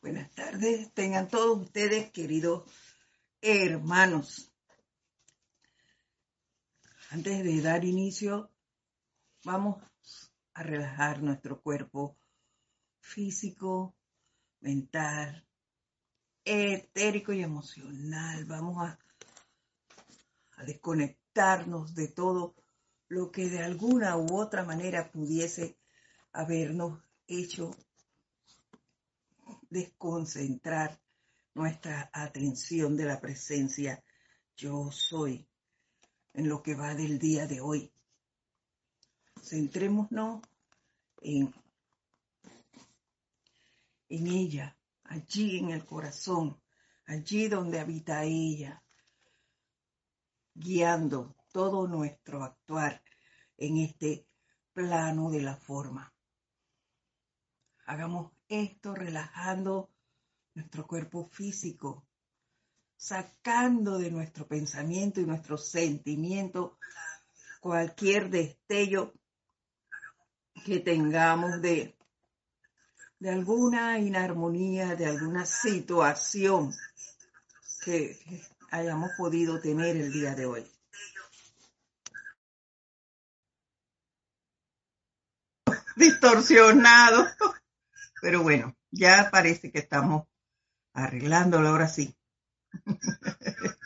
Buenas tardes, tengan todos ustedes, queridos hermanos. Antes de dar inicio, vamos a relajar nuestro cuerpo físico, mental, etérico y emocional. Vamos a, a desconectarnos de todo lo que de alguna u otra manera pudiese habernos hecho desconcentrar nuestra atención de la presencia yo soy en lo que va del día de hoy. Centrémonos en, en ella, allí en el corazón, allí donde habita ella, guiando todo nuestro actuar en este plano de la forma. Hagamos esto relajando nuestro cuerpo físico, sacando de nuestro pensamiento y nuestro sentimiento cualquier destello que tengamos de, de alguna inarmonía, de alguna situación que hayamos podido tener el día de hoy. Distorsionado. Pero bueno, ya parece que estamos arreglándolo ahora sí.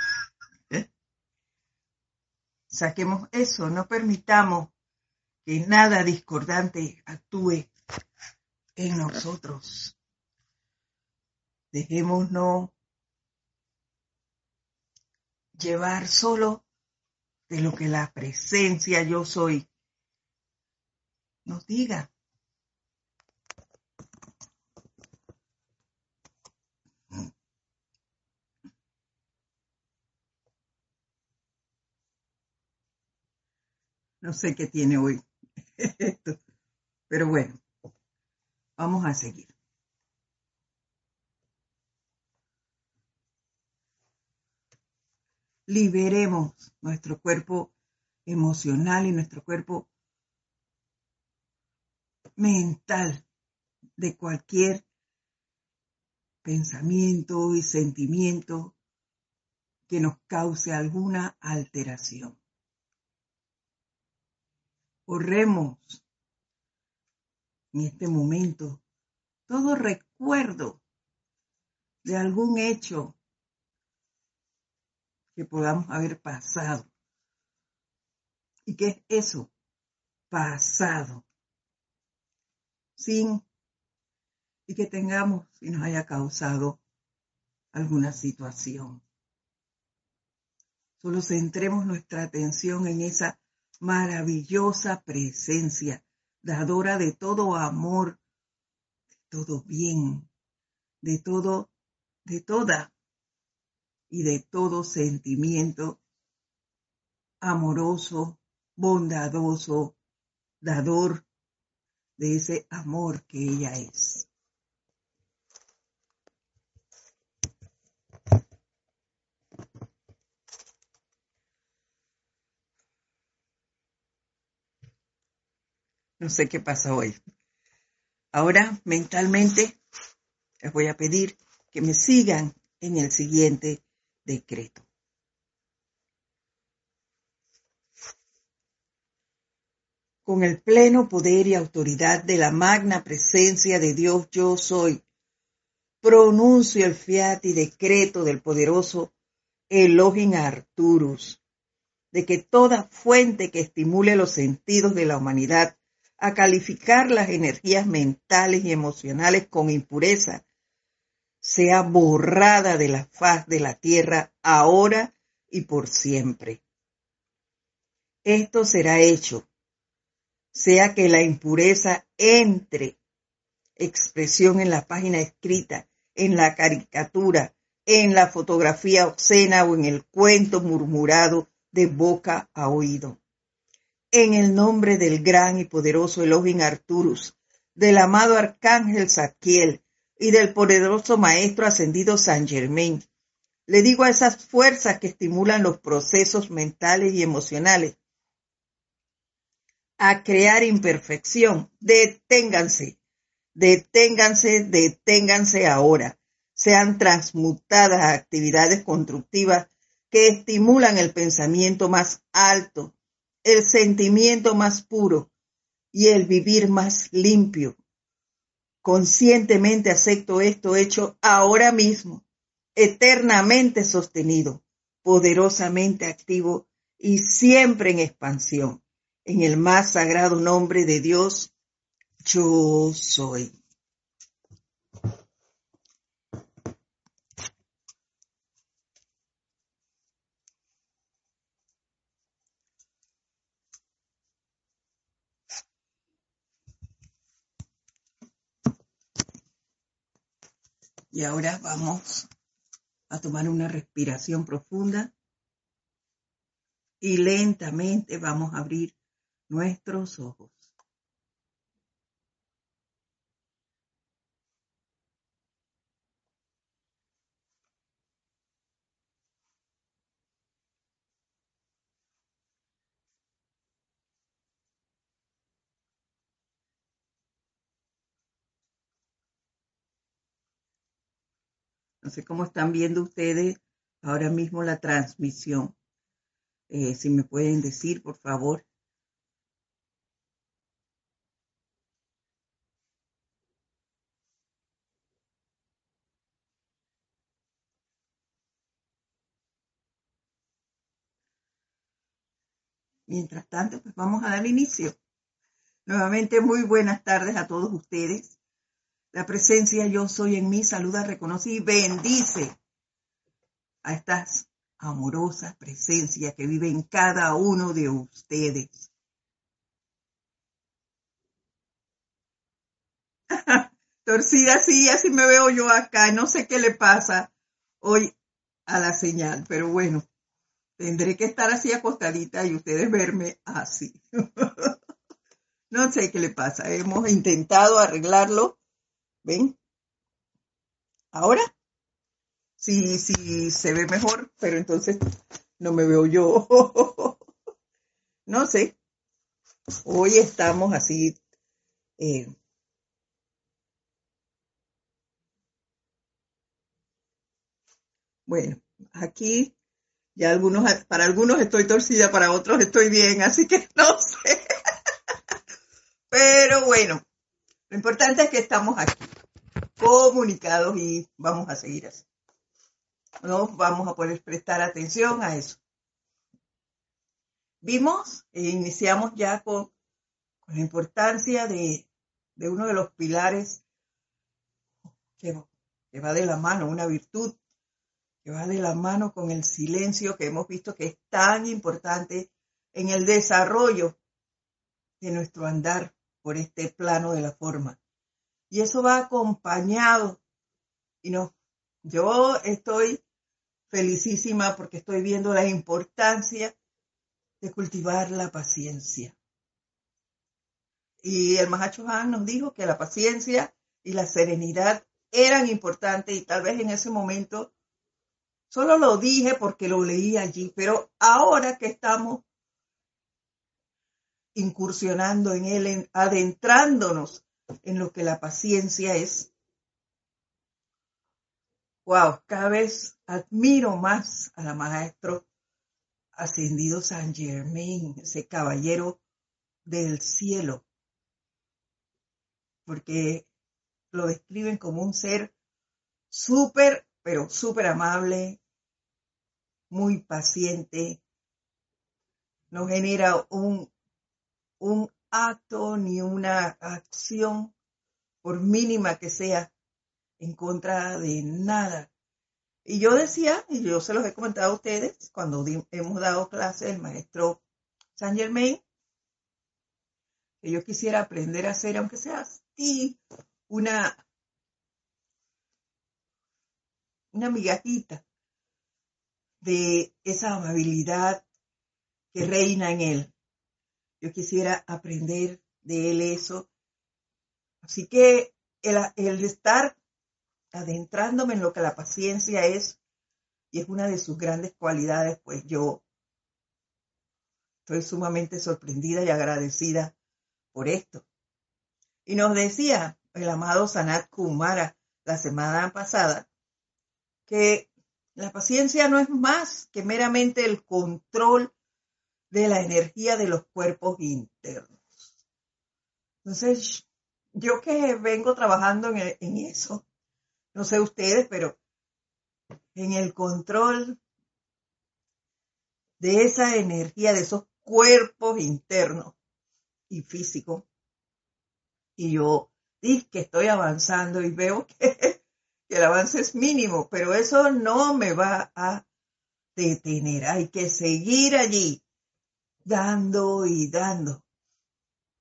Saquemos eso, no permitamos que nada discordante actúe en nosotros. Dejémonos llevar solo de lo que la presencia yo soy nos diga. No sé qué tiene hoy esto, pero bueno, vamos a seguir. Liberemos nuestro cuerpo emocional y nuestro cuerpo mental de cualquier pensamiento y sentimiento que nos cause alguna alteración. Corremos en este momento todo recuerdo de algún hecho que podamos haber pasado. ¿Y qué es eso? Pasado. Sin y que tengamos y nos haya causado alguna situación. Solo centremos nuestra atención en esa maravillosa presencia, dadora de todo amor, de todo bien, de todo, de toda y de todo sentimiento amoroso, bondadoso, dador de ese amor que ella es. No sé qué pasa hoy. Ahora, mentalmente, les voy a pedir que me sigan en el siguiente decreto. Con el pleno poder y autoridad de la magna presencia de Dios yo soy, pronuncio el fiat y decreto del poderoso Elohim Arturus, de que toda fuente que estimule los sentidos de la humanidad a calificar las energías mentales y emocionales con impureza, sea borrada de la faz de la tierra ahora y por siempre. Esto será hecho, sea que la impureza entre, expresión en la página escrita, en la caricatura, en la fotografía obscena o en el cuento murmurado de boca a oído en el nombre del gran y poderoso Elohim Arturus, del amado arcángel Saquiel y del poderoso maestro ascendido San Germain. Le digo a esas fuerzas que estimulan los procesos mentales y emocionales a crear imperfección, deténganse, Deténganse, deténganse ahora. Sean transmutadas actividades constructivas que estimulan el pensamiento más alto, el sentimiento más puro y el vivir más limpio. Conscientemente acepto esto hecho ahora mismo, eternamente sostenido, poderosamente activo y siempre en expansión. En el más sagrado nombre de Dios, yo soy. Y ahora vamos a tomar una respiración profunda y lentamente vamos a abrir nuestros ojos. Sé cómo están viendo ustedes ahora mismo la transmisión. Eh, si me pueden decir, por favor. Mientras tanto, pues vamos a dar inicio. Nuevamente, muy buenas tardes a todos ustedes. La presencia yo soy en mí saluda, reconoce y bendice a estas amorosas presencias que vive en cada uno de ustedes. Torcida, sí, así me veo yo acá. No sé qué le pasa hoy a la señal, pero bueno, tendré que estar así acostadita y ustedes verme así. no sé qué le pasa. Hemos intentado arreglarlo ¿Ven? Ahora sí, sí se ve mejor, pero entonces no me veo yo. no sé. Hoy estamos así. Eh, bueno, aquí ya algunos, para algunos estoy torcida, para otros estoy bien, así que no sé. Pero bueno, lo importante es que estamos aquí, comunicados y vamos a seguir así. No vamos a poder prestar atención a eso. Vimos e iniciamos ya con, la importancia de, uno de los pilares que, que va de la mano, una virtud que va de la mano con el silencio que hemos visto que es tan importante en el desarrollo de nuestro andar por este plano de la forma. Y eso va acompañado. Y no, yo estoy felicísima porque estoy viendo la importancia de cultivar la paciencia. Y el Mahacho Han nos dijo que la paciencia y la serenidad eran importantes y tal vez en ese momento solo lo dije porque lo leí allí, pero ahora que estamos incursionando en él, adentrándonos en lo que la paciencia es. Wow, cada vez admiro más a la maestro ascendido San Germain, ese caballero del cielo, porque lo describen como un ser súper, pero súper amable, muy paciente, nos genera un un acto ni una acción, por mínima que sea, en contra de nada. Y yo decía, y yo se los he comentado a ustedes cuando hemos dado clase el maestro Saint Germain, que yo quisiera aprender a hacer, aunque sea así, una, una migajita de esa amabilidad que reina en él. Yo quisiera aprender de él eso. Así que el, estar adentrándome en lo que la paciencia es, y es una de sus grandes cualidades, pues yo estoy sumamente sorprendida y agradecida por esto. Y nos decía el amado Sanat Kumara la semana pasada, que la paciencia no es más que meramente el control de la energía de los cuerpos internos. Entonces, yo que vengo trabajando en, eso, no sé ustedes, pero en el control de esa energía, de esos cuerpos internos y físicos. Y yo dije que estoy avanzando y veo que, el avance es mínimo, pero eso no me va a detener. Hay que seguir allí, dando y dando.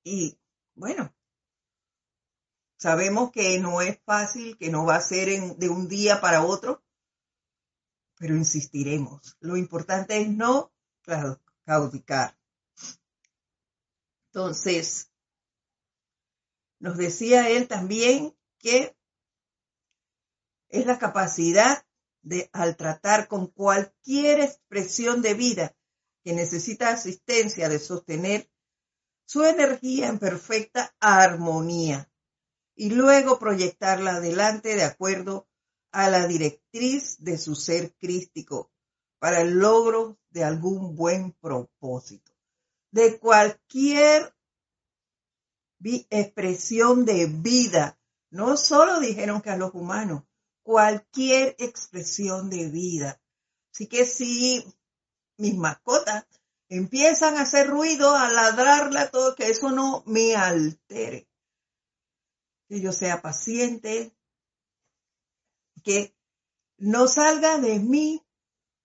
Y bueno, sabemos que no es fácil, que no va a ser de un día para otro, pero insistiremos. Lo importante es no claudicar. Entonces, nos decía él también que es la capacidad de, al tratar con cualquier expresión de vida que necesita asistencia, de sostener su energía en perfecta armonía y luego proyectarla adelante de acuerdo a la directriz de su ser crístico para el logro de algún buen propósito. De cualquier expresión de vida. No solo dijeron que a los humanos, cualquier expresión de vida. Así que si mis mascotas empiezan a hacer ruido, a ladrarla, todo, que eso no me altere. Que yo sea paciente, que no salga de mí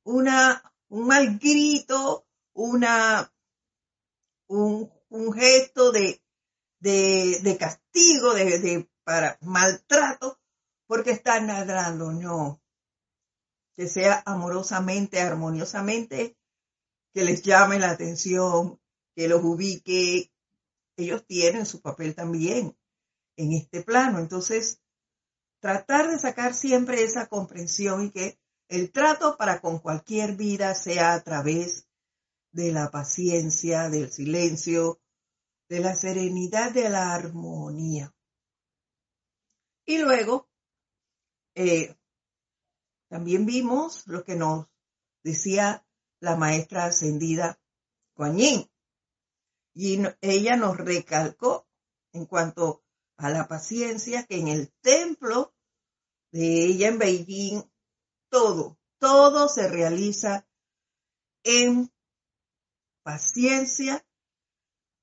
una, un mal grito, una, un, gesto de, de, castigo, de, para maltrato, porque están ladrando, no. Que sea amorosamente, armoniosamente, que les llame la atención, que los ubique. Ellos tienen su papel también en este plano. Entonces, tratar de sacar siempre esa comprensión y que el trato para con cualquier vida sea a través de la paciencia, del silencio, de la serenidad, de la armonía. Y luego, eh, también vimos lo que nos decía la maestra ascendida Yin. Y ella nos recalcó en cuanto a la paciencia que en el templo de ella en Beijing, todo, todo se realiza en paciencia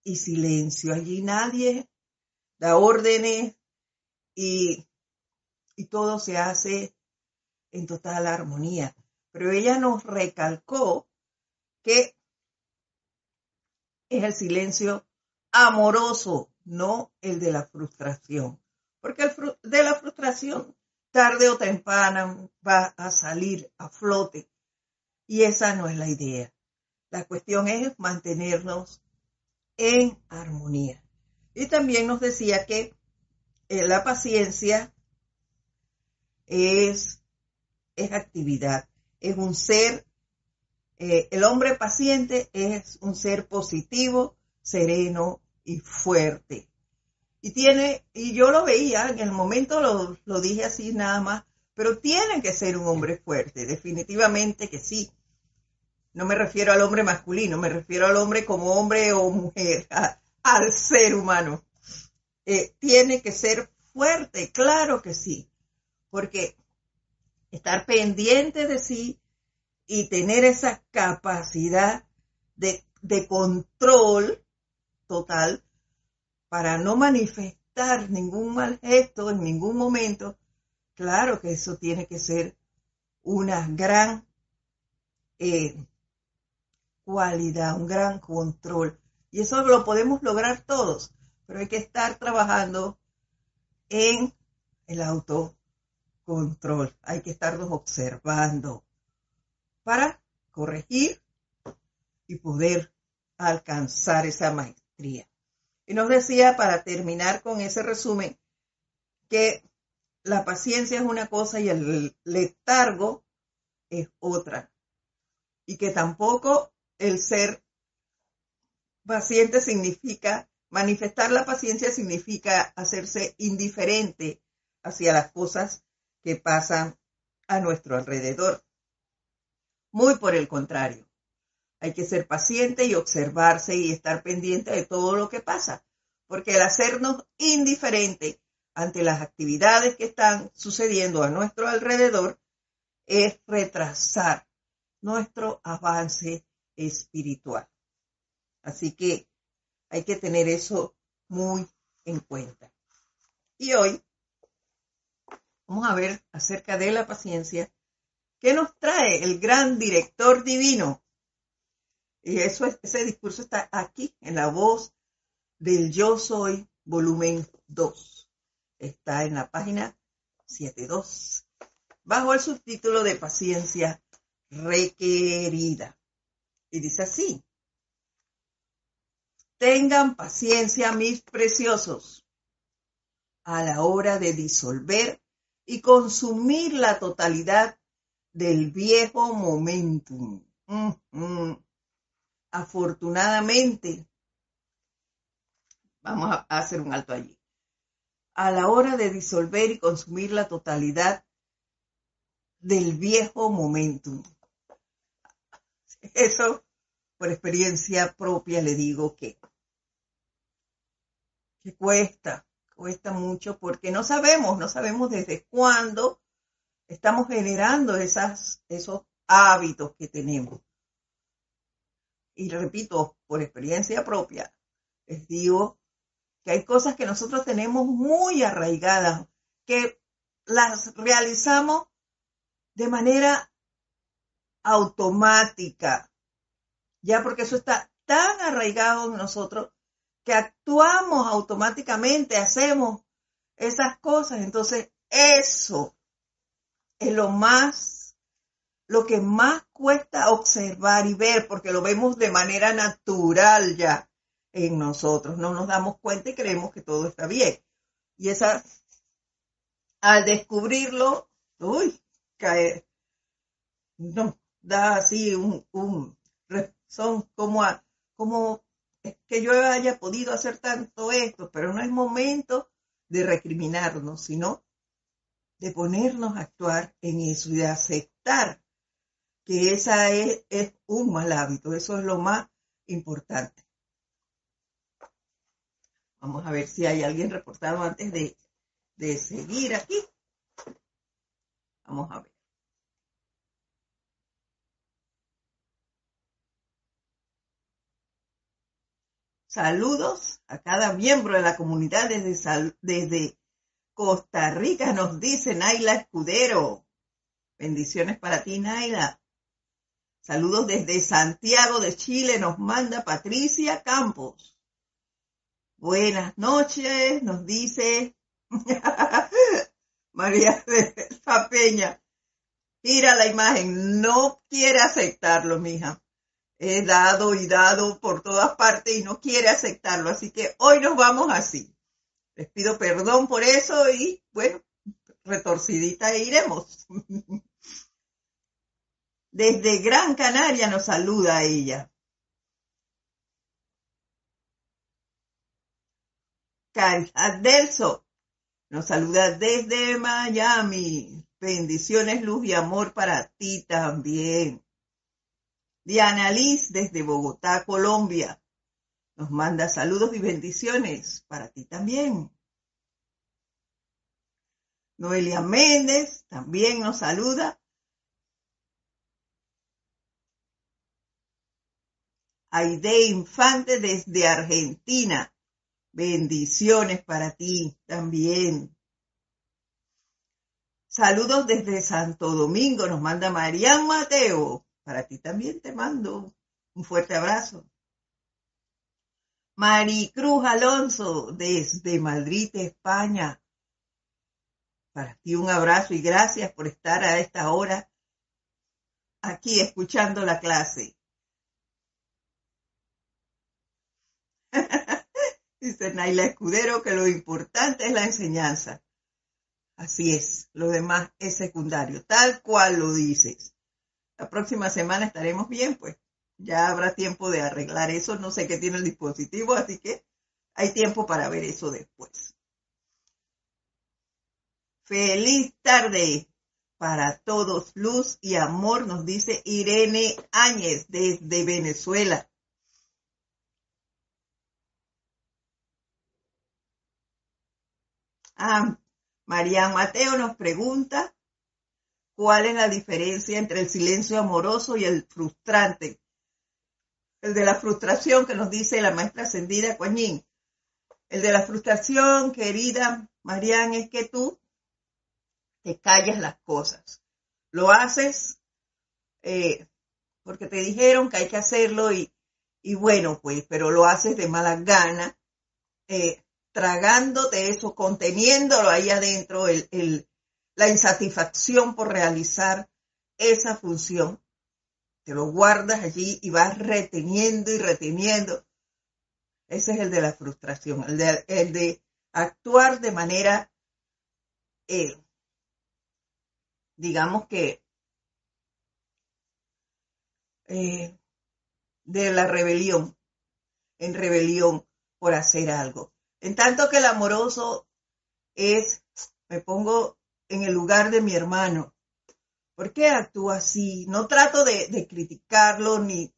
y silencio. Allí nadie da órdenes y, y todo se hace en total armonía. Pero ella nos recalcó que es el silencio amoroso, no el de la frustración. Porque el de la frustración, tarde o temprano, va a salir a flote. Y esa no es la idea. La cuestión es mantenernos en armonía. Y también nos decía que eh, la paciencia es, es actividad, es un ser, eh, el hombre paciente es un ser positivo, sereno y fuerte. Y tiene, y yo lo veía, en el momento lo, lo dije así nada más, pero tiene que ser un hombre fuerte, definitivamente que sí no me refiero al hombre masculino, me refiero al hombre como hombre o mujer, al ser humano. Eh, tiene que ser fuerte, claro que sí, porque estar pendiente de sí y tener esa capacidad de, control total para no manifestar ningún mal gesto en ningún momento, claro que eso tiene que ser una gran eh, cualidad, un gran control. Y eso lo podemos lograr todos, pero hay que estar trabajando en el autocontrol. Hay que estarnos observando para corregir y poder alcanzar esa maestría. Y nos decía, para terminar con ese resumen, que la paciencia es una cosa y el letargo es otra. Y que tampoco el ser paciente significa Manifestar la paciencia significa hacerse indiferente hacia las cosas que pasan a nuestro alrededor. Muy por el contrario, hay que ser paciente y observarse y estar pendiente de todo lo que pasa, porque el hacernos indiferente ante las actividades que están sucediendo a nuestro alrededor es retrasar nuestro avance espiritual. Así que hay que tener eso muy en cuenta. Y hoy vamos a ver acerca de la paciencia que nos trae el gran director divino. Y eso, ese discurso está aquí en la voz del Yo Soy, volumen 2. Está en la página 72, bajo el subtítulo de Paciencia requerida. Y dice así, tengan paciencia, mis preciosos, a la hora de disolver y consumir la totalidad del viejo momentum. Afortunadamente, vamos a hacer un alto allí. A la hora de disolver y consumir la totalidad del viejo momentum. Eso, por experiencia propia, le digo que, que cuesta, cuesta mucho porque no sabemos, no sabemos desde cuándo estamos generando esas, esos hábitos que tenemos. Y repito, por experiencia propia, les digo que hay cosas que nosotros tenemos muy arraigadas, que las realizamos de manera automática, ya porque eso está tan arraigado en nosotros que actuamos automáticamente, hacemos esas cosas. Entonces, eso es lo más, lo que más cuesta observar y ver, porque lo vemos de manera natural ya en nosotros. No nos damos cuenta y creemos que todo está bien. Y esa, al descubrirlo, uy, caer, no, da así un, un son como, a, como que yo haya podido hacer tanto esto, pero no es momento de recriminarnos, sino de ponernos a actuar en eso y de aceptar que esa es, es un mal hábito, eso es lo más importante. Vamos a ver si hay alguien reportado antes de, de seguir aquí. Vamos a ver. Saludos a cada miembro de la comunidad desde, Costa Rica, nos dice Naila Escudero. Bendiciones para ti, Naila. Saludos desde Santiago de Chile, nos manda Patricia Campos. Buenas noches, nos dice María de la. Mira la imagen, no quiere aceptarlo, mija he dado y dado por todas partes y no quiere aceptarlo. Así que hoy nos vamos así. Les pido perdón por eso y bueno, retorcidita iremos. Desde Gran Canaria nos saluda ella. Adelso nos saluda desde Miami. Bendiciones, luz y amor para ti también. Diana Liz desde Bogotá, Colombia. Nos manda saludos y bendiciones para ti también. Noelia Méndez también nos saluda. Aide Infante desde Argentina. Bendiciones para ti también. Saludos desde Santo Domingo, nos manda Marian Mateo. Para ti también te mando un fuerte abrazo. Maricruz Alonso, desde Madrid, España. Para ti un abrazo y gracias por estar a esta hora aquí escuchando la clase. Dice Naila Escudero que lo importante es la enseñanza. Así es, lo demás es secundario, tal cual lo dices la próxima semana estaremos bien, pues ya habrá tiempo de arreglar eso. No sé qué tiene el dispositivo, así que hay tiempo para ver eso después. Feliz tarde para todos. Luz y amor, nos dice Irene Áñez desde Venezuela. Ah, María Mateo nos pregunta cuál es la diferencia entre el silencio amoroso y el frustrante. El de la frustración que nos dice la maestra ascendida Coañín. El de la frustración, querida Marian, es que tú te callas las cosas. Lo haces eh, porque te dijeron que hay que hacerlo y, bueno, pues, pero lo haces de mala gana, eh, tragándote eso, conteniéndolo ahí adentro, el, la insatisfacción por realizar esa función. Te lo guardas allí y vas reteniendo y reteniendo. Ese es el de la frustración, el de, el de actuar de manera eh, digamos que, eh, de la rebelión, en rebelión por hacer algo. En tanto que el amoroso es, me pongo en el lugar de mi hermano. ¿Por qué actúa así? No trato de, criticarlo ni,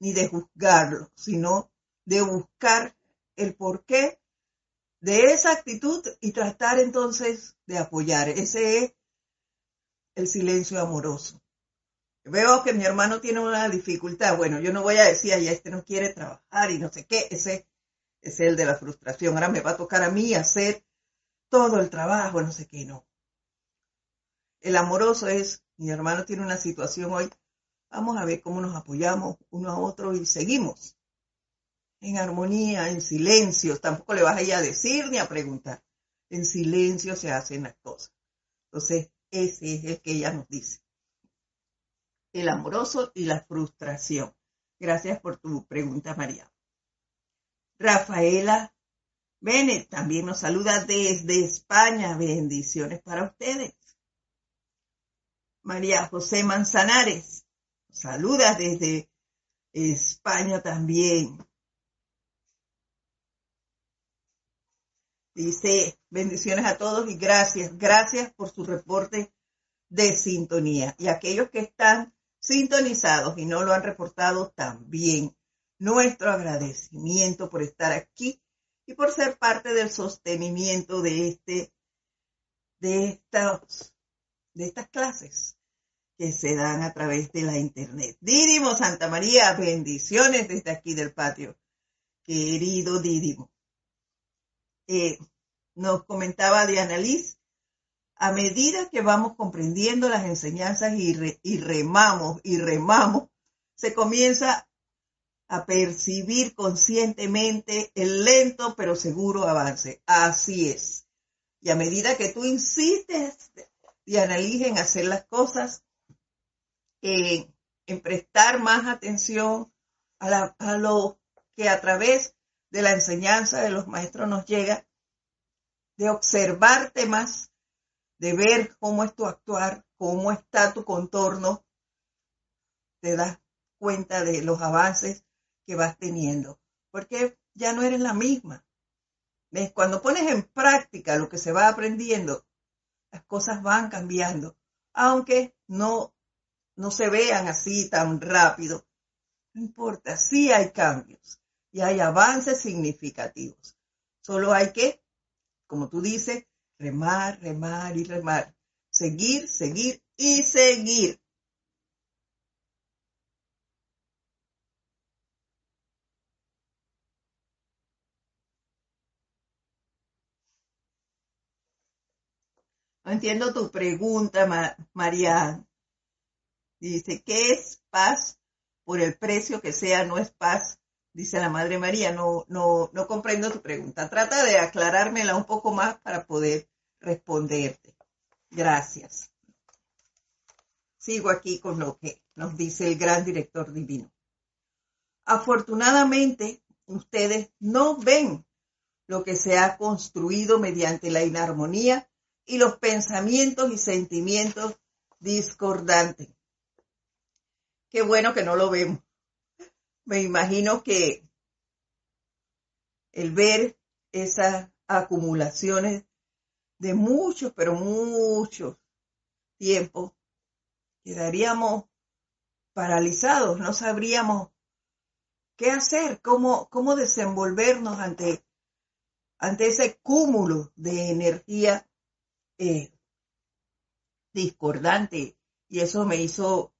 ni de juzgarlo, sino de buscar el porqué de esa actitud y tratar entonces de apoyar. Ese es el silencio amoroso. Veo que mi hermano tiene una dificultad. Bueno, yo no voy a decir, ya este no quiere trabajar y no sé qué. Ese es el de la frustración. Ahora me va a tocar a mí hacer todo el trabajo, no sé qué, no. El amoroso es, mi hermano tiene una situación hoy, vamos a ver cómo nos apoyamos uno a otro y seguimos. En armonía, en silencio. Tampoco le vas a ir a decir ni a preguntar. En silencio se hacen las cosas. Entonces, ese es el que ella nos dice. El amoroso y la frustración. Gracias por tu pregunta, María. Rafaela Bennett también nos saluda desde España. Bendiciones para ustedes. María José Manzanares saluda desde España también. Dice, bendiciones a todos y gracias, gracias por su reporte de sintonía. Y aquellos que están sintonizados y no lo han reportado también, nuestro agradecimiento por estar aquí y por ser parte del sostenimiento de este, de estas, de estas clases que se dan a través de la internet. Didimo Santa María, bendiciones desde aquí del patio. Querido Didimo. Eh, nos comentaba Diana Liz, a medida que vamos comprendiendo las enseñanzas y, y remamos y remamos, se comienza a percibir conscientemente el lento pero seguro avance. Así es. Y a medida que tú insistes, Diana Liz, en hacer las cosas, en, prestar más atención a, a lo que a través de la enseñanza de los maestros nos llega, de observarte más, de ver cómo es tu actuar, cómo está tu contorno, te das cuenta de los avances que vas teniendo, porque ya no eres la misma. ¿Ves? Cuando pones en práctica lo que se va aprendiendo, las cosas van cambiando, aunque no, no se vean así tan rápido. No importa, sí hay cambios y hay avances significativos. Solo hay que, como tú dices, remar, remar y remar. Seguir, seguir y seguir. No entiendo tu pregunta, María. Dice, ¿qué es paz? Por el precio que sea, no es paz dice la Madre María, no, no, no comprendo tu pregunta. Trata de aclarármela un poco más para poder responderte. Gracias. Sigo aquí con lo que nos dice el gran director divino. Afortunadamente, ustedes no ven lo que se ha construido mediante la inarmonía y los pensamientos y sentimientos discordantes. Qué bueno que no lo vemos me imagino que el ver esas acumulaciones de muchos, pero muchos tiempos, quedaríamos paralizados, no sabríamos qué hacer, cómo, cómo desenvolvernos ante, ante ese cúmulo de energía eh, discordante. Y eso me hizo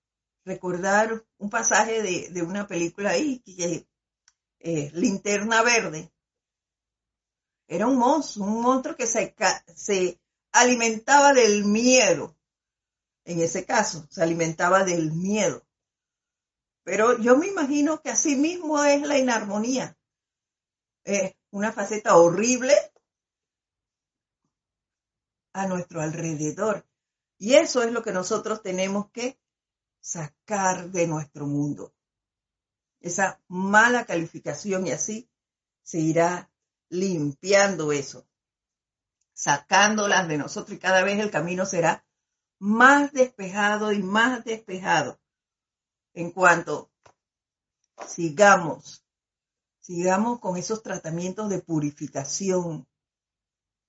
recordar un pasaje de, una película ahí, que eh, Linterna Verde. Era un monstruo, un monstruo que se, se alimentaba del miedo. En ese caso, se alimentaba del miedo. Pero yo me imagino que así mismo es la inarmonía. Es una faceta horrible a nuestro alrededor. Y eso es lo que nosotros tenemos que sacar de nuestro mundo. Esa mala calificación y así se irá limpiando eso, sacándolas de nosotros y cada vez el camino será más despejado y más despejado en cuanto sigamos, sigamos con esos tratamientos de purificación,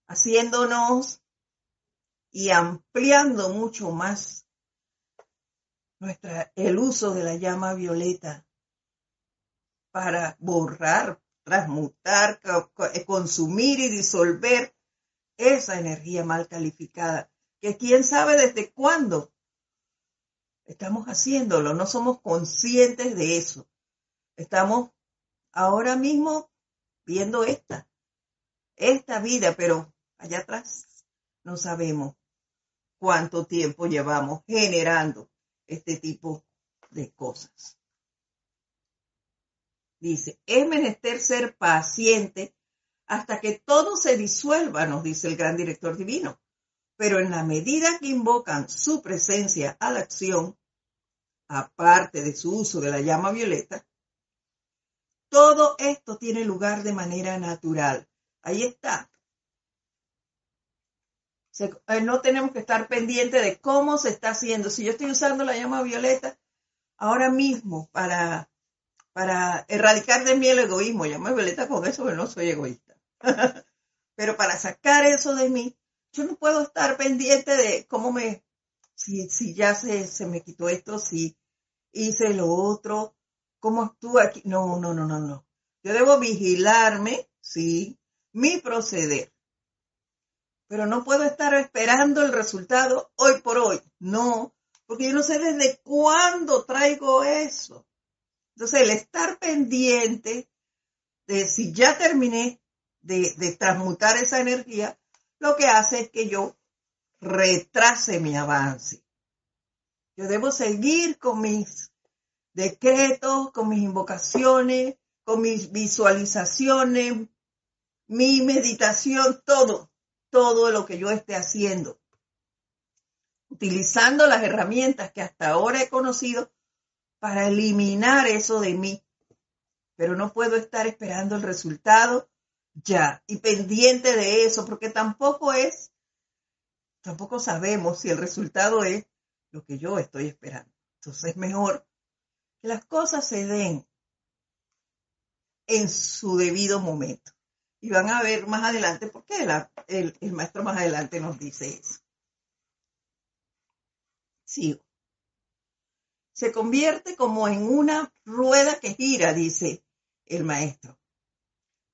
haciéndonos y ampliando mucho más nuestra, el uso de la llama violeta para borrar, transmutar, eh, consumir y disolver esa energía mal calificada, que quién sabe desde cuándo estamos haciéndolo, no somos conscientes de eso. Estamos ahora mismo viendo esta, esta vida, pero allá atrás no sabemos cuánto tiempo llevamos generando este tipo de cosas. Dice, es menester ser paciente hasta que todo se disuelva, nos dice el gran director divino. Pero en la medida que invocan su presencia a la acción, aparte de su uso de la llama violeta, todo esto tiene lugar de manera natural. Ahí está. Eh, no tenemos que estar pendientes de cómo se está haciendo. Si yo estoy usando la llama violeta ahora mismo para, para erradicar de mí el egoísmo, llama violeta con eso, que no soy egoísta. Pero para sacar eso de mí, yo no puedo estar pendiente de cómo me, si, si ya se, se me quitó esto, si hice lo otro, cómo actúa aquí. No, no, no, no, no. Yo debo vigilarme, sí, mi proceder pero no puedo estar esperando el resultado hoy por hoy. No, porque yo no sé desde cuándo traigo eso. Entonces, el estar pendiente de si ya terminé de, transmutar esa energía, lo que hace es que yo retrase mi avance. Yo debo seguir con mis decretos, con mis invocaciones, con mis visualizaciones, mi meditación, todo todo lo que yo esté haciendo, utilizando las herramientas que hasta ahora he conocido para eliminar eso de mí. Pero no puedo estar esperando el resultado ya y pendiente de eso, porque tampoco es, tampoco sabemos si el resultado es lo que yo estoy esperando. Entonces es mejor que las cosas se den en su debido momento. Y van a ver más adelante por qué el, maestro más adelante nos dice eso. Sigo. Se convierte como en una rueda que gira, dice el maestro,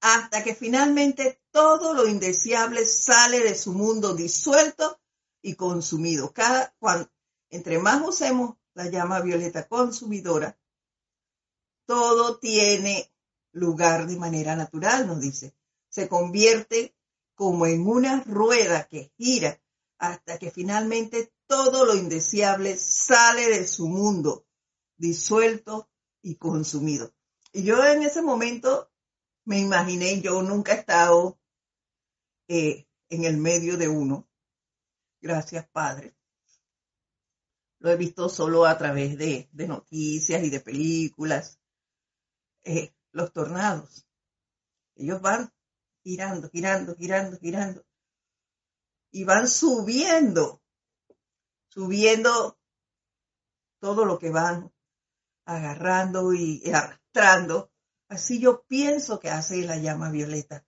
hasta que finalmente todo lo indeseable sale de su mundo disuelto y consumido. Cada, cuando, entre más usemos la llama violeta consumidora, todo tiene lugar de manera natural, nos dice se convierte como en una rueda que gira hasta que finalmente todo lo indeseable sale de su mundo, disuelto y consumido. Y yo en ese momento me imaginé, yo nunca he estado eh, en el medio de uno. Gracias, Padre. Lo he visto solo a través de, noticias y de películas. Eh, los tornados. Ellos van girando, girando, girando, girando. Y van subiendo, subiendo todo lo que van agarrando y arrastrando. Así yo pienso que hace la llama violeta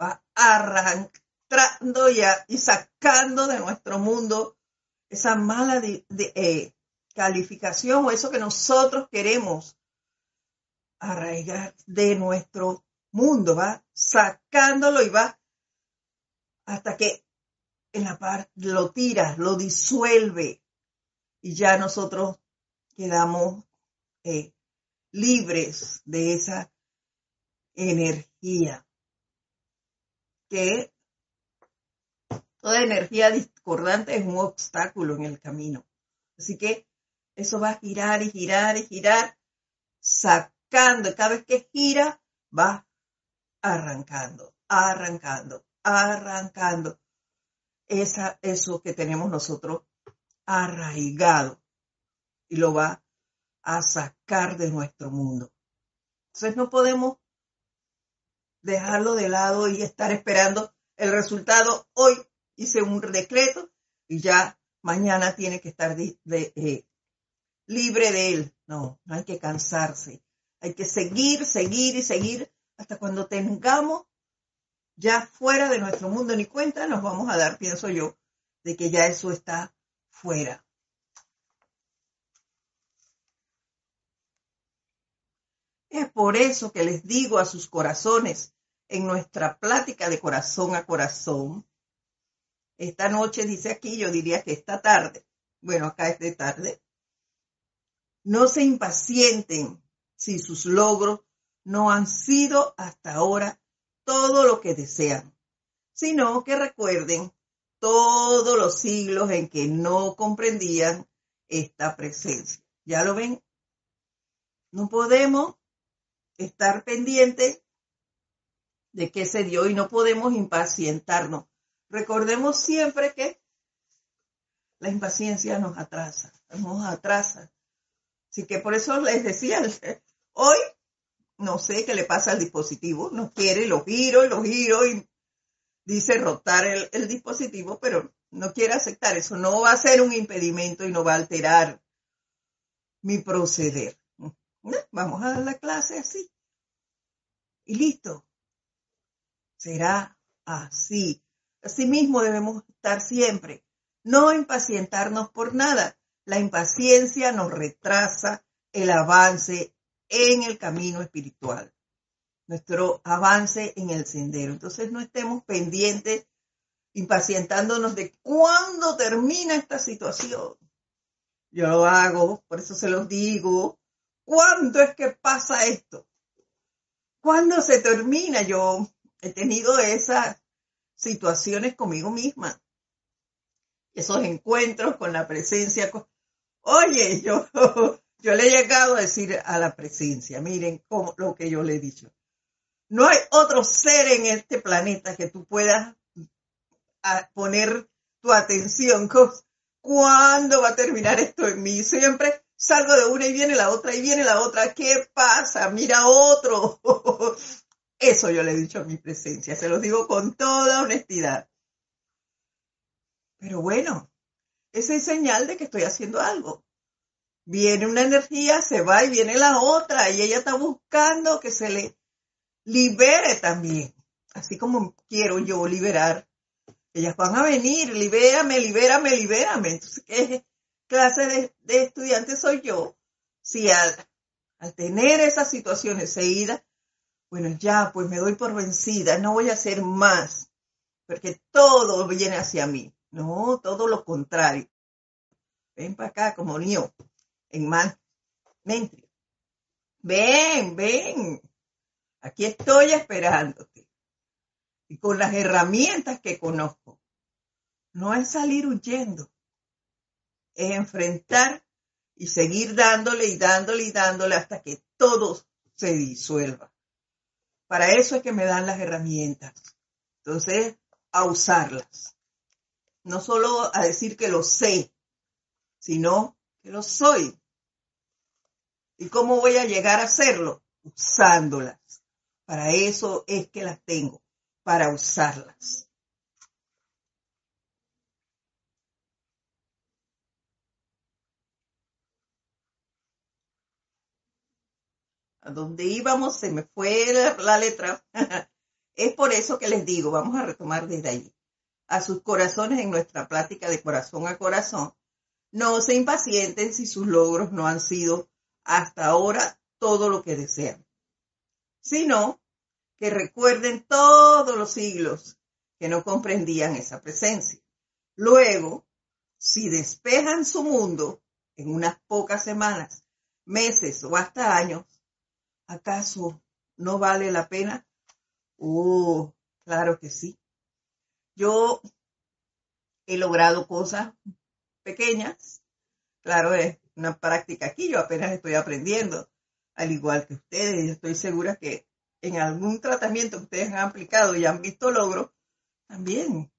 va arrancando y, y sacando de nuestro mundo esa mala eh, calificación o eso que nosotros queremos arraigar de nuestro mundo, va sacándolo y va hasta que en la parte lo tira, lo disuelve y ya nosotros quedamos eh, libres de esa energía que toda energía discordante es un obstáculo en el camino. Así que eso va a girar y girar y girar, sacando. Cada vez que gira, va arrancando, arrancando, arrancando. Esa, eso que tenemos nosotros arraigado y lo va a sacar de nuestro mundo. Entonces no podemos dejarlo de lado y estar esperando el resultado. Hoy hice un decreto y ya mañana tiene que estar eh, libre de él. No, no hay que cansarse. Hay que seguir, seguir y seguir hasta cuando tengamos ya fuera de nuestro mundo ni cuenta nos vamos a dar, pienso yo, de que ya eso está fuera. Es por eso que les digo a sus corazones en nuestra plática de corazón a corazón, esta noche dice aquí, yo diría que esta tarde, bueno, acá es de tarde, no se impacienten si sus logros no han sido hasta ahora todo lo que desean, sino que recuerden todos los siglos en que no comprendían esta presencia. ¿Ya lo ven? No podemos estar pendientes de qué se dio y no podemos impacientarnos. Recordemos siempre que la impaciencia nos atrasa, nos atrasa. Así que por eso les decía, hoy no sé qué le pasa al dispositivo, no quiere, lo giro lo giro y dice rotar el, dispositivo, pero no quiere aceptar eso. No va a ser un impedimento y no va a alterar mi proceder. Vamos a dar la clase así. Y listo. Será así. Así mismo debemos estar siempre. No impacientarnos por nada. La impaciencia nos retrasa el avance en el camino espiritual, nuestro avance en el sendero. Entonces no estemos pendientes, impacientándonos de cuándo termina esta situación. Yo lo hago, por eso se los digo. ¿Cuándo es que pasa esto? ¿Cuándo se termina? Yo he tenido esas situaciones conmigo misma, esos encuentros con la presencia. Oye, yo yo le he llegado a decir a la presencia, miren cómo, lo que yo le he dicho. No hay otro ser en este planeta que tú puedas poner tu atención. ¿Cuándo va a terminar esto en mí? Siempre salgo de una y viene la otra y viene la otra. ¿Qué pasa? Mira otro. Eso yo le he dicho a mi presencia. Se lo digo con toda honestidad. Pero bueno, esa es señal de que estoy haciendo algo viene una energía, se va y viene la otra, y ella está buscando que se le libere también, así como quiero yo liberar. Ellas van a venir, libérame, libérame, libérame. Entonces, ¿qué clase de, de estudiante soy yo? Si al, al tener esas situaciones seguidas, bueno, ya, pues me doy por vencida, no voy a hacer más, porque todo viene hacia mí. No, todo lo contrario. Ven para acá como niño en más mente. Ven, ven. Aquí estoy esperándote. Y con las herramientas que conozco. No es salir huyendo. Es enfrentar y seguir dándole y dándole y dándole hasta que todo se disuelva. Para eso es que me dan las herramientas. Entonces, a usarlas. No solo a decir que lo sé, sino que lo soy. ¿Y cómo voy a llegar a hacerlo? Usándolas. Para eso es que las tengo, para usarlas. A donde íbamos se me fue la, letra. Es por eso que les digo, vamos a retomar desde ahí, a sus corazones en nuestra plática de corazón a corazón, no se impacienten si sus logros no han sido hasta ahora todo lo que desean, sino que recuerden todos los siglos que no comprendían esa presencia. Luego, si despejan su mundo en unas pocas semanas, meses o hasta años, ¿acaso no vale la pena? Oh, claro que sí. Yo he logrado cosas pequeñas. Claro, es una práctica aquí, yo apenas estoy aprendiendo, al igual que ustedes. Yo estoy segura que en algún tratamiento que ustedes han aplicado y han visto logros, también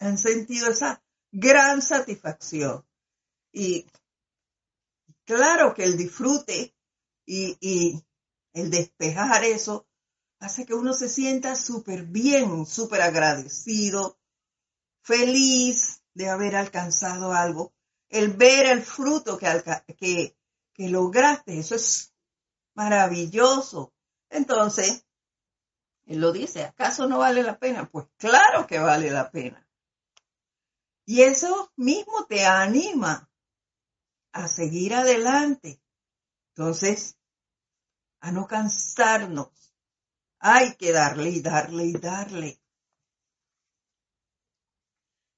han sentido esa gran satisfacción. Y claro que el disfrute y, y el despejar eso hace que uno se sienta súper bien, súper agradecido, feliz de haber alcanzado algo. El ver el fruto que, que, que lograste, eso es maravilloso. Entonces, él lo dice, ¿acaso no vale la pena? Pues claro que vale la pena. Y eso mismo te anima a seguir adelante. Entonces, a no cansarnos. Hay que darle y darle y darle.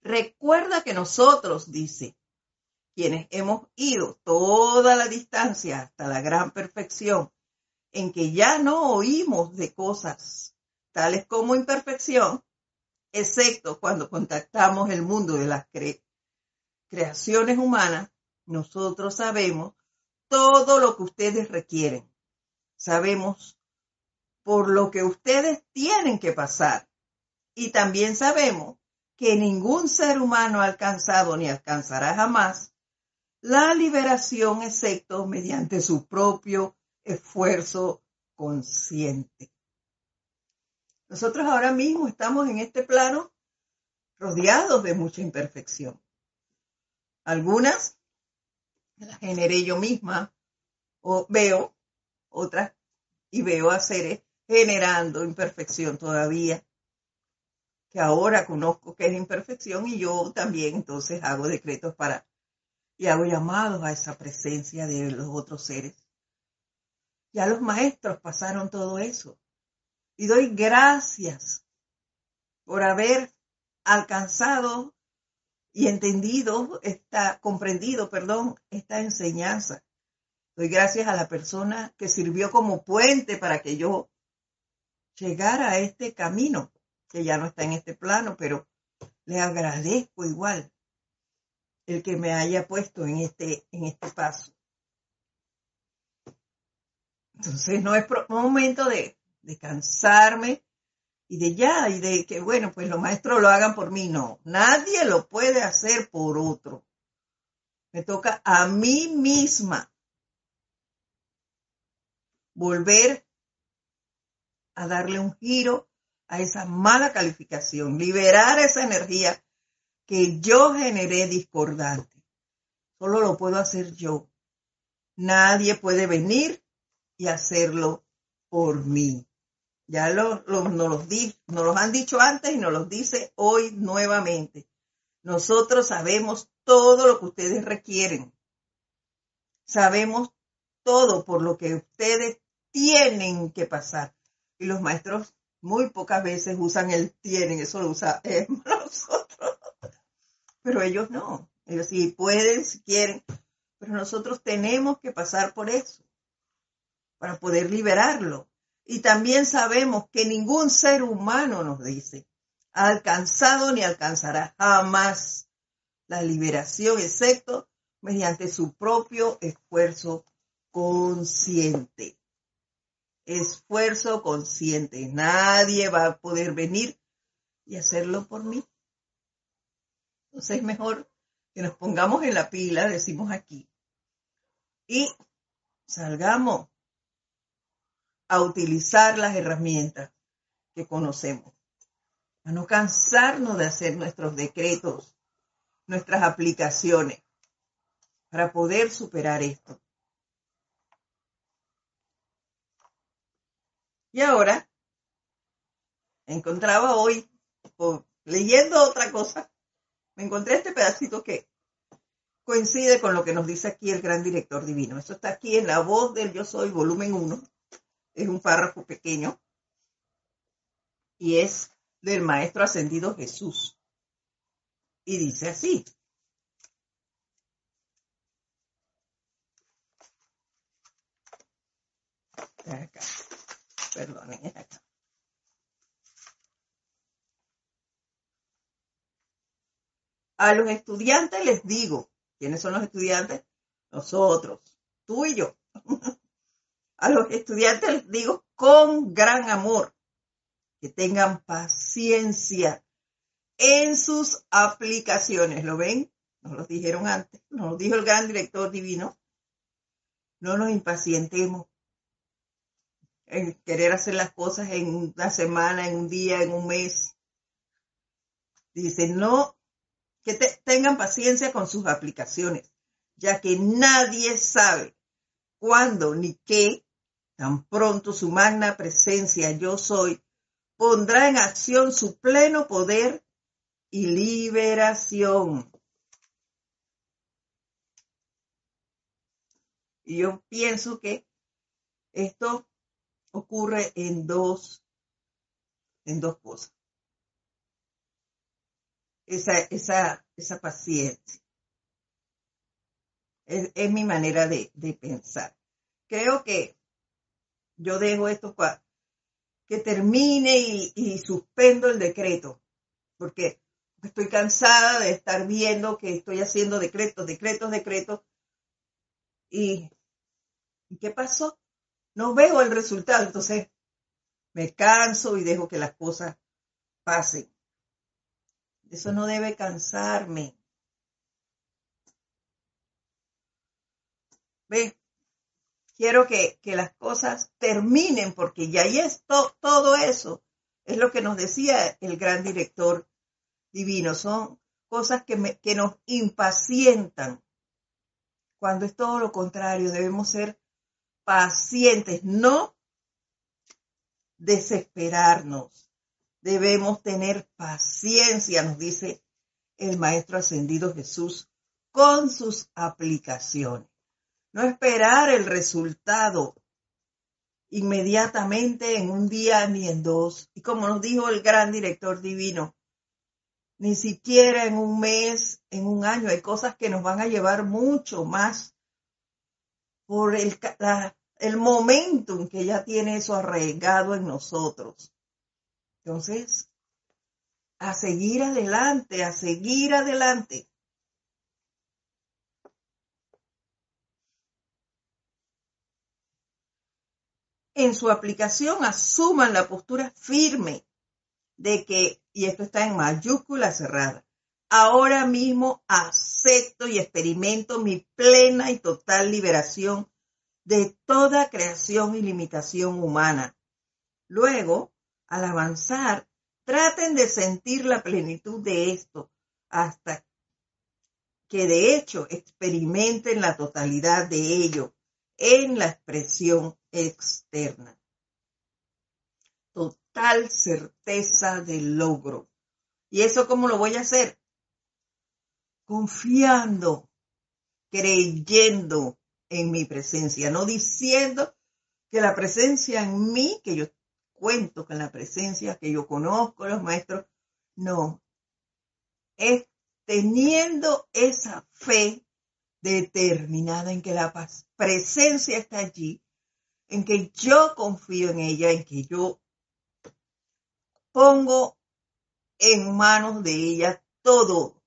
Recuerda que nosotros, dice, quienes hemos ido toda la distancia hasta la gran perfección, en que ya no oímos de cosas tales como imperfección, excepto cuando contactamos el mundo de las creaciones humanas, nosotros sabemos todo lo que ustedes requieren. Sabemos por lo que ustedes tienen que pasar. Y también sabemos que ningún ser humano ha alcanzado ni alcanzará jamás la liberación excepto mediante su propio esfuerzo consciente. Nosotros ahora mismo estamos en este plano rodeados de mucha imperfección. Algunas las generé yo misma o veo otras y veo a seres generando imperfección todavía, que ahora conozco que es imperfección y yo también entonces hago decretos para y hago llamados a esa presencia de los otros seres. Ya los maestros pasaron todo eso. Y doy gracias por haber alcanzado y entendido, esta, comprendido, perdón, esta enseñanza. Doy gracias a la persona que sirvió como puente para que yo llegara a este camino, que ya no está en este plano, pero le agradezco igual el que me haya puesto en este, en este paso. Entonces no es momento de de cansarme y de ya, y de que, bueno, pues los maestros lo hagan por mí. No, nadie lo puede hacer por otro. Me toca a mí misma volver a darle un giro a esa mala calificación, liberar esa energía que yo generé discordante. Solo lo puedo hacer yo. Nadie puede venir y hacerlo por mí. Ya lo, di, nos los han dicho antes y nos los dice hoy nuevamente. Nosotros sabemos todo lo que ustedes requieren. Sabemos todo por lo que ustedes tienen que pasar. Y los maestros muy pocas veces usan el tienen, eso lo usa nosotros. Pero ellos no. Ellos sí pueden, si quieren. Pero nosotros tenemos que pasar por eso para poder liberarlo. Y también sabemos que ningún ser humano nos dice, ha alcanzado ni alcanzará jamás la liberación, excepto mediante su propio esfuerzo consciente. Esfuerzo consciente. Nadie va a poder venir y hacerlo por mí. Entonces es mejor que nos pongamos en la pila, decimos aquí, y salgamos a utilizar las herramientas que conocemos, a no cansarnos de hacer nuestros decretos, nuestras aplicaciones, para poder superar esto. Y ahora encontraba hoy, leyendo otra cosa, me encontré este pedacito que coincide con lo que nos dice aquí el gran director divino. Eso está aquí en la voz del Yo Soy, volumen 1. Es un párrafo pequeño. Y es del Maestro Ascendido Jesús. Y dice así. Acá. Perdonen, acá. A los estudiantes les digo, ¿quiénes son los estudiantes? Nosotros, tú y yo. A los estudiantes les digo con gran amor que tengan paciencia en sus aplicaciones. ¿Lo ven? Nos lo dijeron antes, nos lo dijo el gran director divino. No nos impacientemos en querer hacer las cosas en una semana, en un día, en un mes. Dice, no que tengan paciencia con sus aplicaciones, ya que nadie sabe cuándo ni qué, tan pronto su magna presencia yo soy, pondrá en acción su pleno poder y liberación. Y yo pienso que esto ocurre en dos, en dos cosas esa, esa, esa paciencia. Es, mi manera de, pensar. Creo que yo dejo esto que termine y, suspendo el decreto, porque estoy cansada de estar viendo que estoy haciendo decretos, decretos, decretos. ¿Y, ¿y qué pasó? No veo el resultado, entonces me canso y dejo que las cosas pasen. Eso no debe cansarme. Ve, quiero que, las cosas terminen porque ya hay esto, todo eso es lo que nos decía el gran director divino. Son cosas que, que nos impacientan. Cuando es todo lo contrario, debemos ser pacientes, no desesperarnos. Debemos tener paciencia, nos dice el Maestro Ascendido Jesús, con sus aplicaciones. No esperar el resultado inmediatamente en un día ni en dos. Y como nos dijo el gran director divino, ni siquiera en un mes, en un año. Hay cosas que nos van a llevar mucho más por el, el momentum que ya tiene eso arraigado en nosotros. Entonces, a seguir adelante, a seguir adelante. En su aplicación asuman la postura firme de que, y esto está en mayúscula cerrada, ahora mismo acepto y experimento mi plena y total liberación de toda creación y limitación humana. Luego, al avanzar, traten de sentir la plenitud de esto hasta que de hecho experimenten la totalidad de ello en la expresión externa. Total certeza del logro. ¿Y eso cómo lo voy a hacer? Confiando, creyendo en mi presencia, no diciendo que la presencia en mí, que yo cuento con la presencia, que yo conozco los maestros. No, es teniendo esa fe determinada en que la presencia está allí, en que yo confío en ella, en que yo pongo en manos de ella todo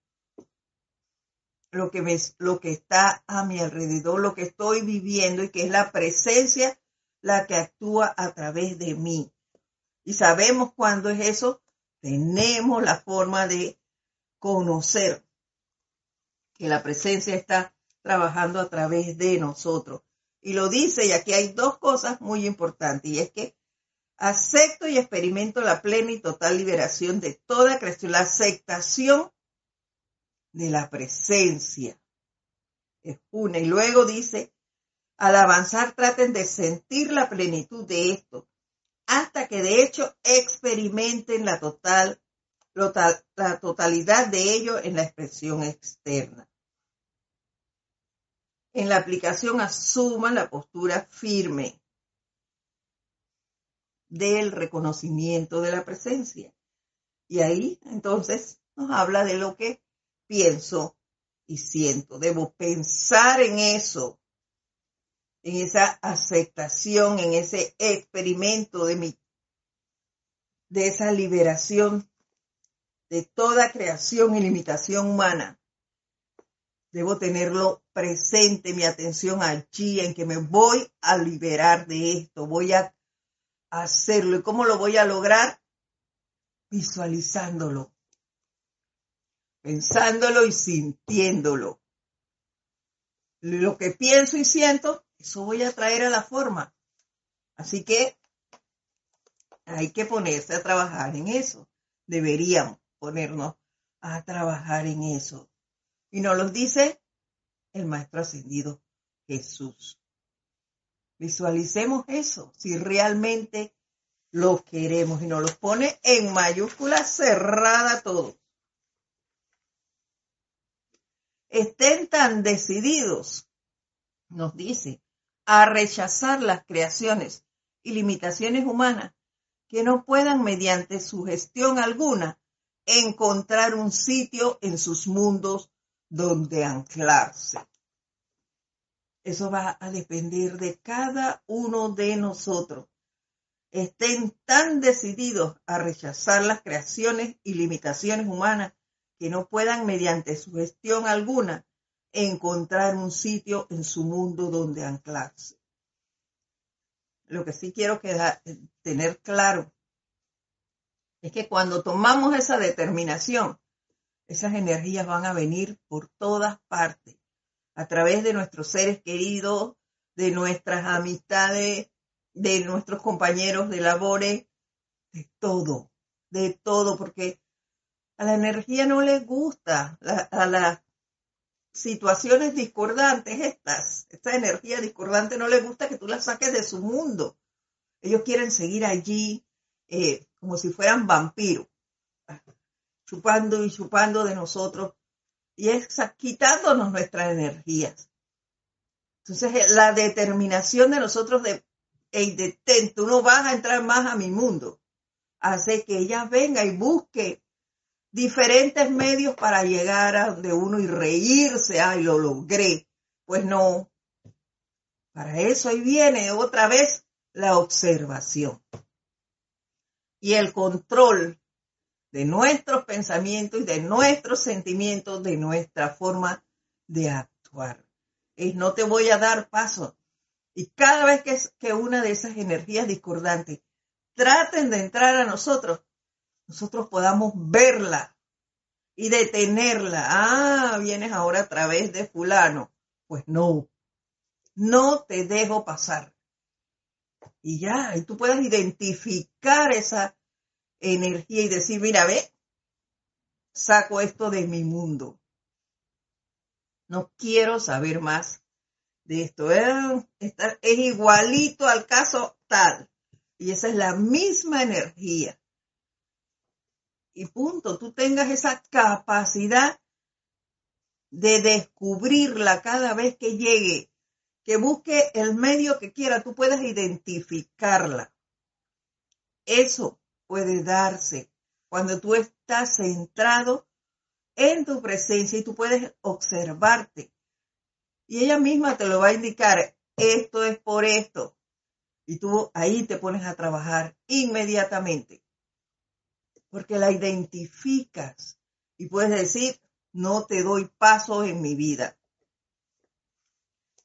lo que, me, lo que está a mi alrededor, lo que estoy viviendo y que es la presencia la que actúa a través de mí. Y sabemos cuándo es eso. Tenemos la forma de conocer que la presencia está trabajando a través de nosotros. Y lo dice, y aquí hay dos cosas muy importantes, y es que acepto y experimento la plena y total liberación de toda creación, la aceptación de la presencia. Es una. Y luego dice, al avanzar traten de sentir la plenitud de esto hasta que de hecho experimenten la total, la totalidad de ello en la expresión externa. En la aplicación asuman la postura firme del reconocimiento de la presencia. Y ahí entonces nos habla de lo que pienso y siento. Debo pensar en eso, en esa aceptación, en ese experimento de mi, de esa liberación de toda creación y limitación humana. Debo tenerlo presente, mi atención allí, en que me voy a liberar de esto, voy a hacerlo. ¿Y cómo lo voy a lograr? Visualizándolo, pensándolo y sintiéndolo. Lo que pienso y siento, eso voy a traer a la forma. Así que hay que ponerse a trabajar en eso. Deberíamos ponernos a trabajar en eso. Y nos lo dice el Maestro Ascendido Jesús. Visualicemos eso, si realmente lo queremos y nos lo pone en mayúscula cerrada todo. Estén tan decididos, nos dice, a rechazar las creaciones y limitaciones humanas que no puedan mediante sugestión alguna encontrar un sitio en sus mundos donde anclarse. Eso va a depender de cada uno de nosotros. Estén tan decididos a rechazar las creaciones y limitaciones humanas que no puedan, mediante sugestión alguna, encontrar un sitio en su mundo donde anclarse. Lo que sí quiero quedar, tener claro es que cuando tomamos esa determinación, esas energías van a venir por todas partes, a través de nuestros seres queridos, de nuestras amistades, de nuestros compañeros de labores, de todo, de todo, porque a la energía no le gusta, a las situaciones discordantes estas, esta energía discordante no le gusta que tú la saques de su mundo. Ellos quieren seguir allí eh, como si fueran vampiros, chupando y chupando de nosotros y es quitándonos nuestras energías. Entonces, eh, la determinación de nosotros de, hey, detente, tú no vas a entrar más a mi mundo, hace que ella venga y busque diferentes medios para llegar a donde uno y reírse, ay, lo logré. Pues no. Para eso ahí viene otra vez la observación y el control de nuestros pensamientos y de nuestros sentimientos, de nuestra forma de actuar. Es no te voy a dar paso. Y cada vez que, que una de esas energías discordantes traten de entrar a nosotros, nosotros podamos verla y detenerla. Ah, vienes ahora a través de fulano. Pues no, no te dejo pasar. Y ya, y tú puedes identificar esa energía y decir, mira, ve, saco esto de mi mundo. No quiero saber más de esto. Eh, es igualito al caso tal. Y esa es la misma energía y punto, tú tengas esa capacidad de descubrirla cada vez que llegue, que busque el medio que quiera, tú puedes identificarla. Eso puede darse cuando tú estás centrado en tu presencia y tú puedes observarte. Y ella misma te lo va a indicar, esto es por esto. Y tú ahí te pones a trabajar inmediatamente porque la identificas y puedes decir, no te doy paso en mi vida.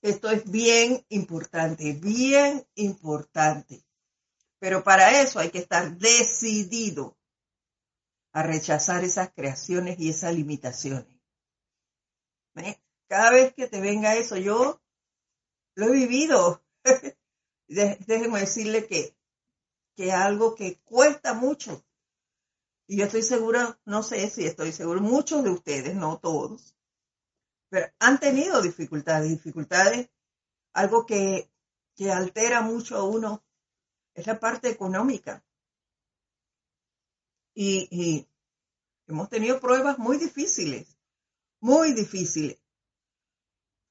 Esto es bien importante, bien importante. Pero para eso hay que estar decidido a rechazar esas creaciones y esas limitaciones. Cada vez que te venga eso, yo lo he vivido. Déjenme decirle que, que algo que cuesta mucho y yo estoy segura, no sé si estoy seguro, muchos de ustedes, no todos, pero han tenido dificultades, dificultades, algo que, que altera mucho a uno es la parte económica. Y, hemos tenido pruebas muy difíciles, muy difíciles.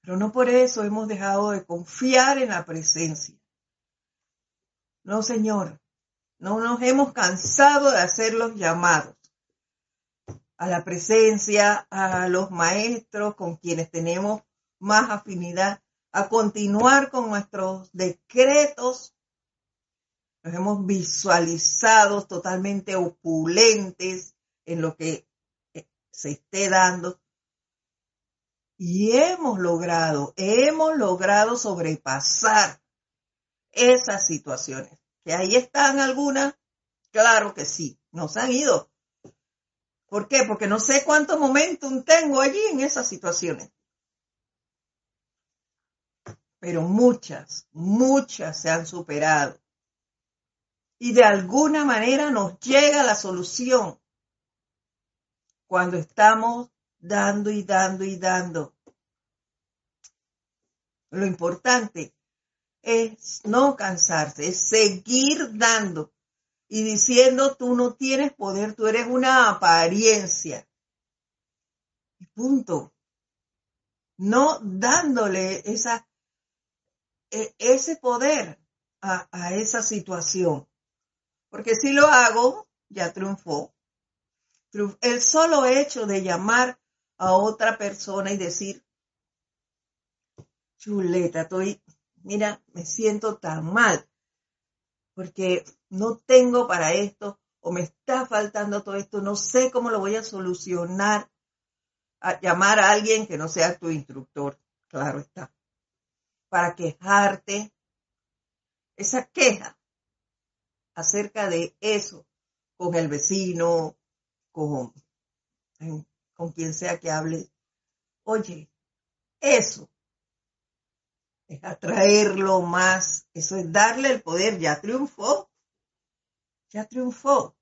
Pero no por eso hemos dejado de confiar en la presencia. No, Señor, no nos hemos cansado de hacer los llamados a la presencia, a los maestros con quienes tenemos más afinidad, a continuar con nuestros decretos. Nos hemos visualizado totalmente opulentes en lo que eh, se esté dando. Y hemos logrado, hemos logrado sobrepasar esas situaciones. Que ahí están algunas, claro que sí, nos han ido. ¿Por qué? Porque no sé cuánto momentum tengo allí en esas situaciones pero muchas, muchas se han superado. Y de alguna manera nos llega la solución cuando estamos dando y dando y dando. Lo importante es no cansarse, es seguir dando y diciendo tú no tienes poder, tú eres una apariencia. Y punto. No dándole esa e, ese poder a, esa situación. Porque si lo hago, ya triunfó. El solo hecho de llamar a otra persona y decir, chuleta, estoy, mira, me siento tan mal porque no tengo para esto o me está faltando todo esto, no sé cómo lo voy a solucionar. A llamar a alguien que no sea tu instructor, claro está para quejarte, esa queja acerca de eso con el vecino, con, con quien sea que hable. Oye, eso es atraerlo más, eso es darle el poder, ya triunfó, ya triunfó.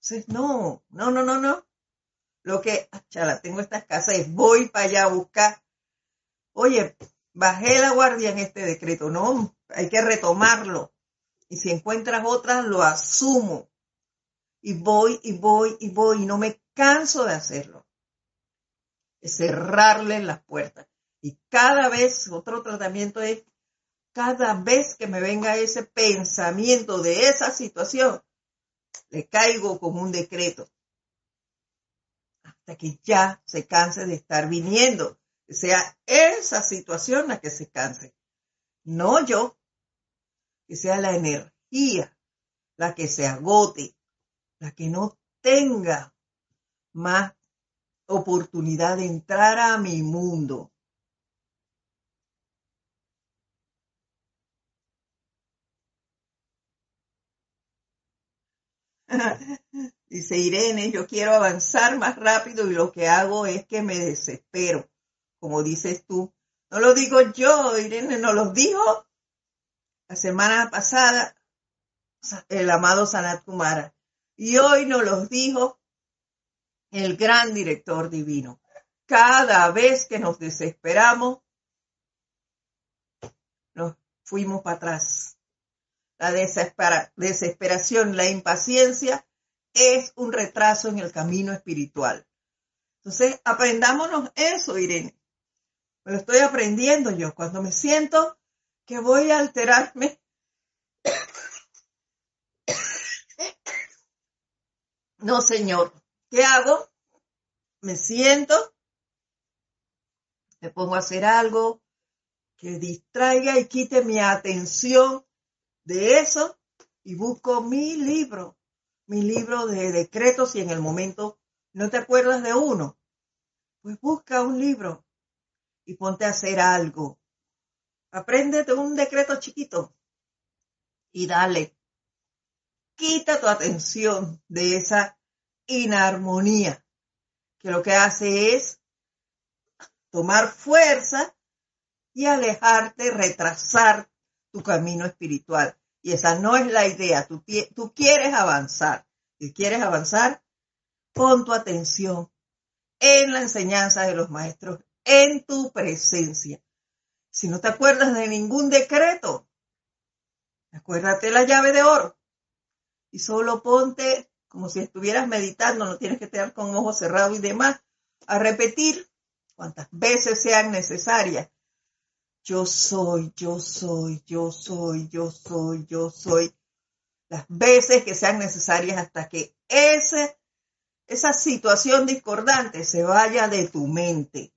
Entonces, no, no, no, no, no. Lo que, chala, tengo esta escasez, voy para allá a buscar. Oye, bajé la guardia en este decreto, no, hay que retomarlo. Y si encuentras otras, lo asumo. Y voy y voy y voy y no me canso de hacerlo. Es cerrarle las puertas. Y cada vez, otro tratamiento es, cada vez que me venga ese pensamiento de esa situación, le caigo como un decreto. Hasta que ya se canse de estar viniendo sea esa situación la que se canse, no yo, que sea la energía la que se agote, la que no tenga más oportunidad de entrar a mi mundo. Dice Irene, yo quiero avanzar más rápido y lo que hago es que me desespero como dices tú. No lo digo yo, Irene no lo dijo la semana pasada el amado Sanat Kumara. Y hoy nos los dijo el gran director divino. Cada vez que nos desesperamos, nos fuimos para atrás. La desesperación, la impaciencia es un retraso en el camino espiritual. Entonces, aprendámonos eso, Irene lo estoy aprendiendo yo. Cuando me siento que voy a alterarme, no, señor, ¿qué hago? Me siento, me pongo a hacer algo que distraiga y quite mi atención de eso y busco mi libro, mi libro de decretos y en el momento no te acuerdas de uno, pues busca un libro y ponte a hacer algo. Apréndete un decreto chiquito y dale. Quita tu atención de esa inarmonía que lo que hace es tomar fuerza y alejarte, retrasar tu camino espiritual. Y esa no es la idea. Tú, quieres avanzar. Si quieres avanzar, pon tu atención en la enseñanza de los maestros en tu presencia. Si no te acuerdas de ningún decreto, Acuérdate la llave de oro. Y solo ponte como si estuvieras meditando, no tienes que estar con ojos cerrados y demás, a repetir cuantas veces sean necesarias. Yo soy, yo soy, yo soy, yo soy, yo soy. Las veces que sean necesarias hasta que esa situación discordante se vaya de tu mente.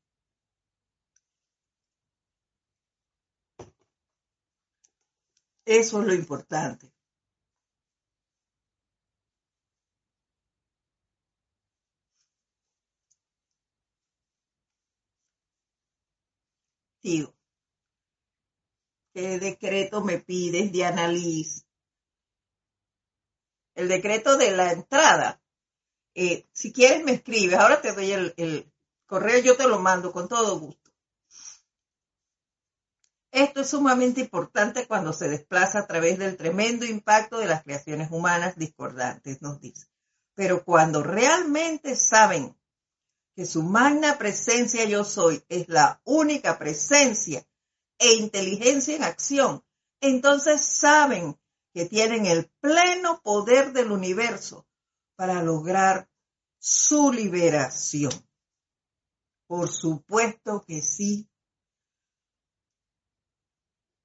Eso es lo importante. Digo, ¿qué decreto me pides de Annalise? El decreto de la entrada. Eh, si quieres me escribes, ahora te doy el, el correo, yo te lo mando con todo gusto. Esto es sumamente importante cuando se desplaza a través del tremendo impacto de las creaciones humanas discordantes, nos dice. Pero cuando realmente saben que su magna presencia yo soy es la única presencia e inteligencia en acción, entonces saben que tienen el pleno poder del universo para lograr su liberación. Por supuesto que sí,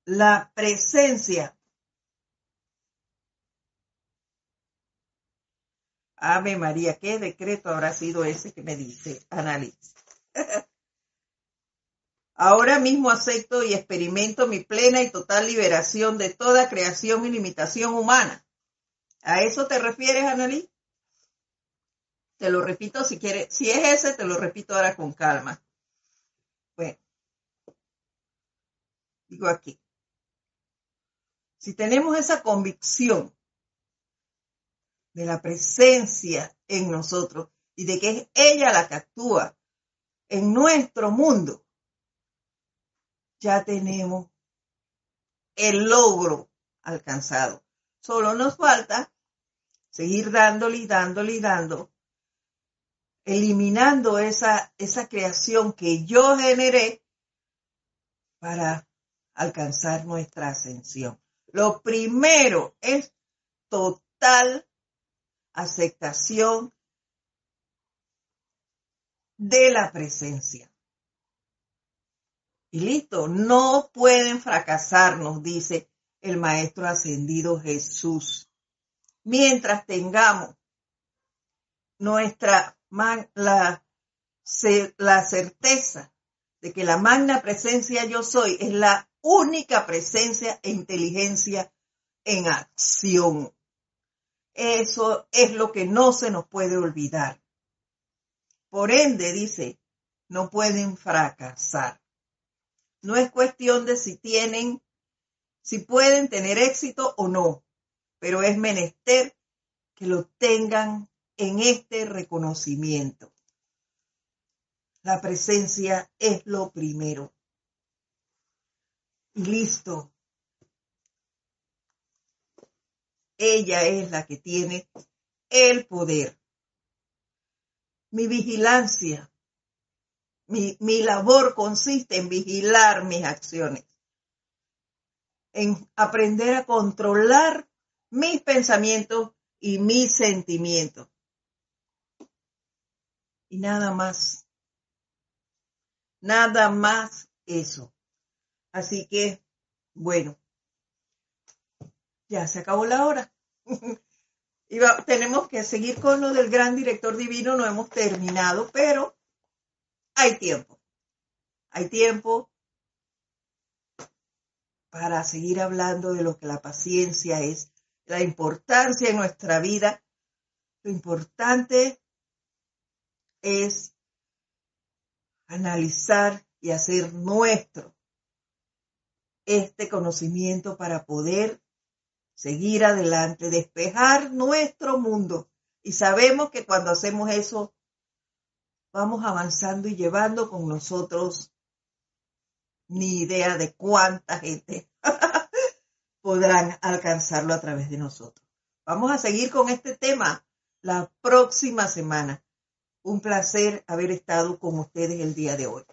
la presencia. Ave María, ¿qué decreto habrá sido ese que me dice Análisis? Ahora mismo acepto y experimento mi plena y total liberación de toda creación y limitación humana. ¿A eso te refieres, Annalise? Te lo repito si quieres. Si es ese, te lo repito ahora con calma. Bueno, digo aquí. Si tenemos esa convicción de la presencia en nosotros y de que es ella la que actúa en nuestro mundo, ya tenemos el logro alcanzado. Solo nos falta seguir dándole y dándole y dando, eliminando esa, esa creación que yo generé para alcanzar nuestra ascensión. Lo primero es total aceptación de la presencia. Y listo, no pueden fracasar, nos dice el Maestro Ascendido Jesús. Mientras tengamos nuestra la, la certeza de que la magna presencia yo soy es la única presencia e inteligencia en acción. Eso es lo que no se nos puede olvidar. Por ende, dice, no pueden fracasar. No es cuestión de si tienen, si pueden tener éxito o no, pero es menester que lo tengan en este reconocimiento. La presencia es lo primero y listo. Ella es la que tiene el poder. Mi vigilancia, mi, mi labor consiste en vigilar mis acciones, en aprender a controlar mis pensamientos y mis sentimientos. Y nada más. Nada más eso. Así que, bueno, ya se acabó la hora. y tenemos que seguir con lo del gran director divino, no hemos terminado, pero hay tiempo. Hay tiempo para seguir hablando de lo que la paciencia es, la importancia en nuestra vida. Lo importante es analizar y hacer nuestro este conocimiento para poder seguir adelante, despejar nuestro mundo. Y sabemos que cuando hacemos eso, vamos avanzando y llevando con nosotros ni idea de cuánta gente podrán alcanzarlo a través de nosotros. Vamos a seguir con este tema la próxima semana. Un placer haber estado con ustedes el día de hoy.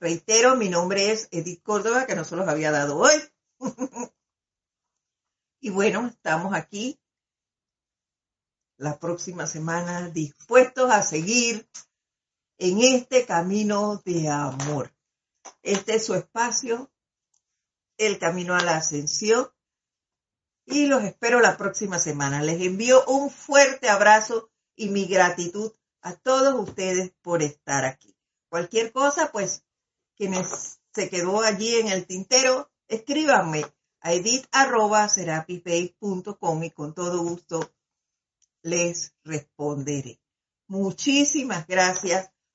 Reitero, mi nombre es Edith Córdoba, que no se los había dado hoy. Y bueno, estamos aquí la próxima semana dispuestos a seguir en este camino de amor. Este es su espacio, el camino a la ascensión. Y los espero la próxima semana. Les envío un fuerte abrazo y mi gratitud a todos ustedes por estar aquí. Cualquier cosa, pues, quienes se quedó allí en el tintero, escríbanme a edit.com y con todo gusto les responderé. Muchísimas gracias.